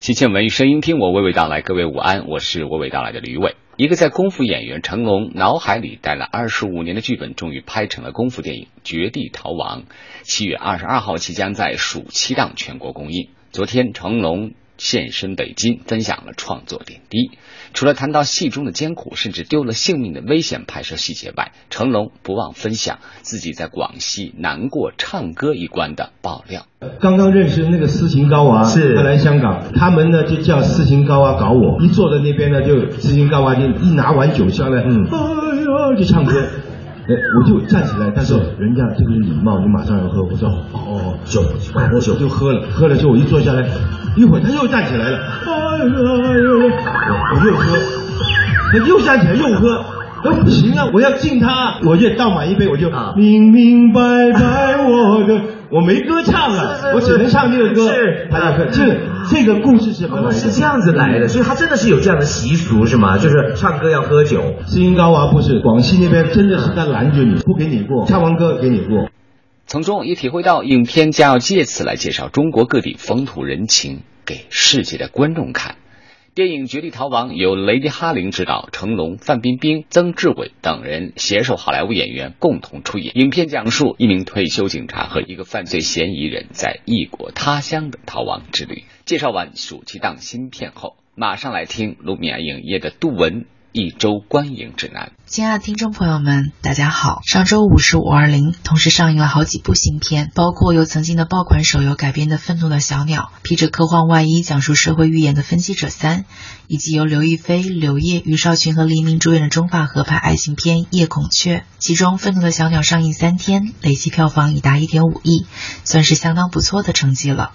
新鲜文声音听我娓娓道来，各位午安，我是娓娓道来的吕伟。一个在功夫演员成龙脑海里待了二十五年的剧本，终于拍成了功夫电影《绝地逃亡》。七月二十二号即将在暑期档全国公映。昨天成龙。现身北京，分享了创作点滴。除了谈到戏中的艰苦，甚至丢了性命的危险拍摄细节外，成龙不忘分享自己在广西难过唱歌一关的爆料。刚刚认识那个斯琴高娃，是他来香港，他们呢就叫斯琴高娃搞我，一坐在那边呢就斯琴高娃就一拿完酒下来，嗯，哎呀就唱歌。我就站起来，但是人家这个是礼貌，你马上要喝。我说哦，酒，我酒就喝了，喝了之后我一坐下来，一会儿他又站起来了，哎呦，我又喝，他又站起来又喝，那不行啊，我要敬他，我就倒满一杯，我就明明白白我的。我没歌唱了，我只能唱这个歌。是，这这个故事是是这样子来的，所以他真的是有这样的习俗是吗？就是唱歌要喝酒。斯音高娃不是广西那边真的是在拦着你，不给你过，唱完歌给你过。从中也体会到，影片将要借此来介绍中国各地风土人情给世界的观众看。电影《绝地逃亡》由雷迪哈林执导，成龙、范冰冰、曾志伟等人携手好莱坞演员共同出演。影片讲述一名退休警察和一个犯罪嫌疑人在异国他乡的逃亡之旅。介绍完暑期档新片后，马上来听卢米亚影业的杜文。一周观影指南，亲爱的听众朋友们，大家好。上周五是五二零，同时上映了好几部新片，包括由曾经的爆款手游改编的《愤怒的小鸟》，披着科幻外衣讲述社会预言的《分析者三》，以及由刘亦菲、刘烨、余少群和黎明主演的中法合拍爱情片《夜孔雀》。其中，《愤怒的小鸟》上映三天，累计票房已达一点五亿，算是相当不错的成绩了。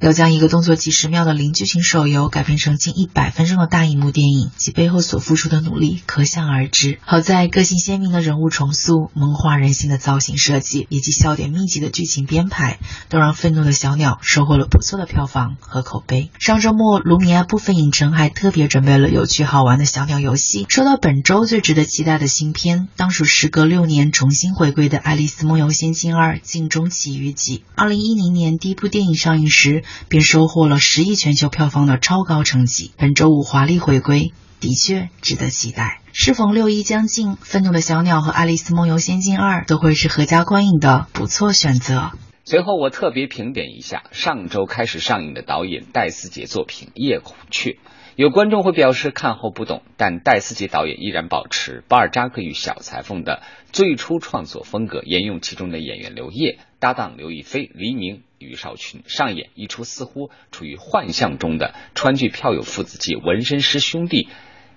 要将一个动作几十秒的零剧情手游改编成近一百分钟的大荧幕电影，其背后所付出的努力可想而知。好在个性鲜明的人物重塑、萌化人心的造型设计，以及笑点密集的剧情编排，都让《愤怒的小鸟》收获了不错的票房和口碑。上周末，卢米埃部分影城还特别准备了有趣好玩的小鸟游戏。说到本周最值得期待的新片，当属时隔六年重新回归的《爱丽丝梦游仙境二：镜中奇遇记》。二零一零年第一部电影上映时。便收获了十亿全球票房的超高成绩。本周五华丽回归，的确值得期待。适逢六一将近，《愤怒的小鸟》和《爱丽丝梦游仙境二》都会是合家观影的不错选择。随后，我特别评点一下上周开始上映的导演戴思杰作品《夜孔雀》。有观众会表示看后不懂，但戴思杰导演依然保持巴尔扎克与小裁缝的最初创作风格，沿用其中的演员刘烨搭档刘亦菲、黎明、于少群，上演一出似乎处于幻象中的川剧票友父子及纹身师兄弟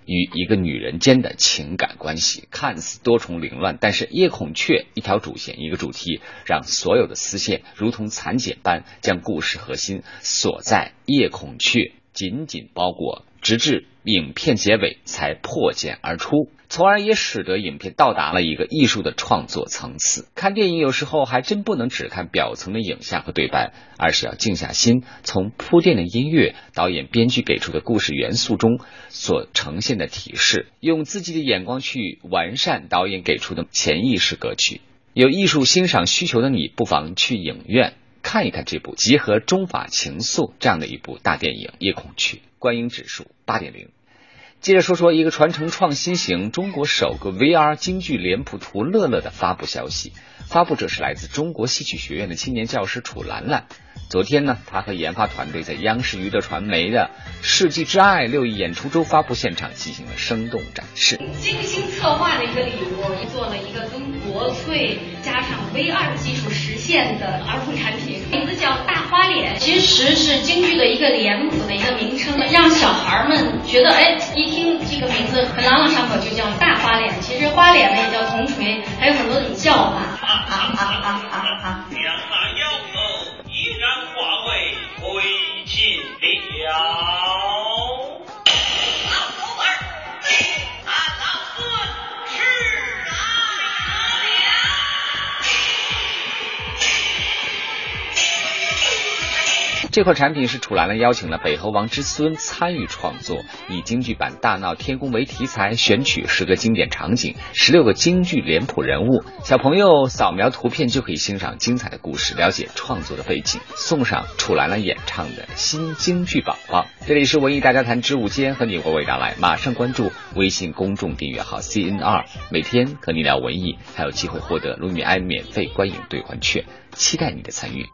与一个女人间的情感关系，看似多重凌乱，但是夜孔雀一条主线一个主题，让所有的丝线如同蚕茧般将故事核心锁在夜孔雀。紧紧包裹，直至影片结尾才破茧而出，从而也使得影片到达了一个艺术的创作层次。看电影有时候还真不能只看表层的影像和对白，而是要静下心，从铺垫的音乐、导演、编剧给出的故事元素中所呈现的提示，用自己的眼光去完善导演给出的潜意识歌曲。有艺术欣赏需求的你，不妨去影院。看一看这部集合中法情愫这样的一部大电影《夜空曲》，观影指数八点零。接着说说一个传承创新型中国首个 VR 京剧脸谱图乐乐的发布消息，发布者是来自中国戏曲学院的青年教师楚兰兰。昨天呢，他和研发团队在央视娱乐传媒的《世纪之爱》六一演出周发布现场进行了生动展示。精心策划的一个礼物，做了一个跟国粹加上 VR 技术实现的儿童产品，名字叫大花脸，其实是京剧的一个脸谱的一个名称，让小孩们觉得，哎，一一听这个名字很朗朗上口，就叫大花脸。其实花脸呢也叫铜锤，还有很多种叫法。啊啊啊啊啊啊！这款产品是楚兰兰邀请了北河王之孙参与创作，以京剧版《大闹天宫》为题材，选取十个经典场景、十六个京剧脸谱人物，小朋友扫描图片就可以欣赏精彩的故事，了解创作的背景，送上楚兰兰演唱的新京剧宝宝。这里是文艺大家谈之午间，和你娓娓道来，马上关注微信公众订阅号 CNR，每天和你聊文艺，还有机会获得卢米埃免费观影兑换券，期待你的参与。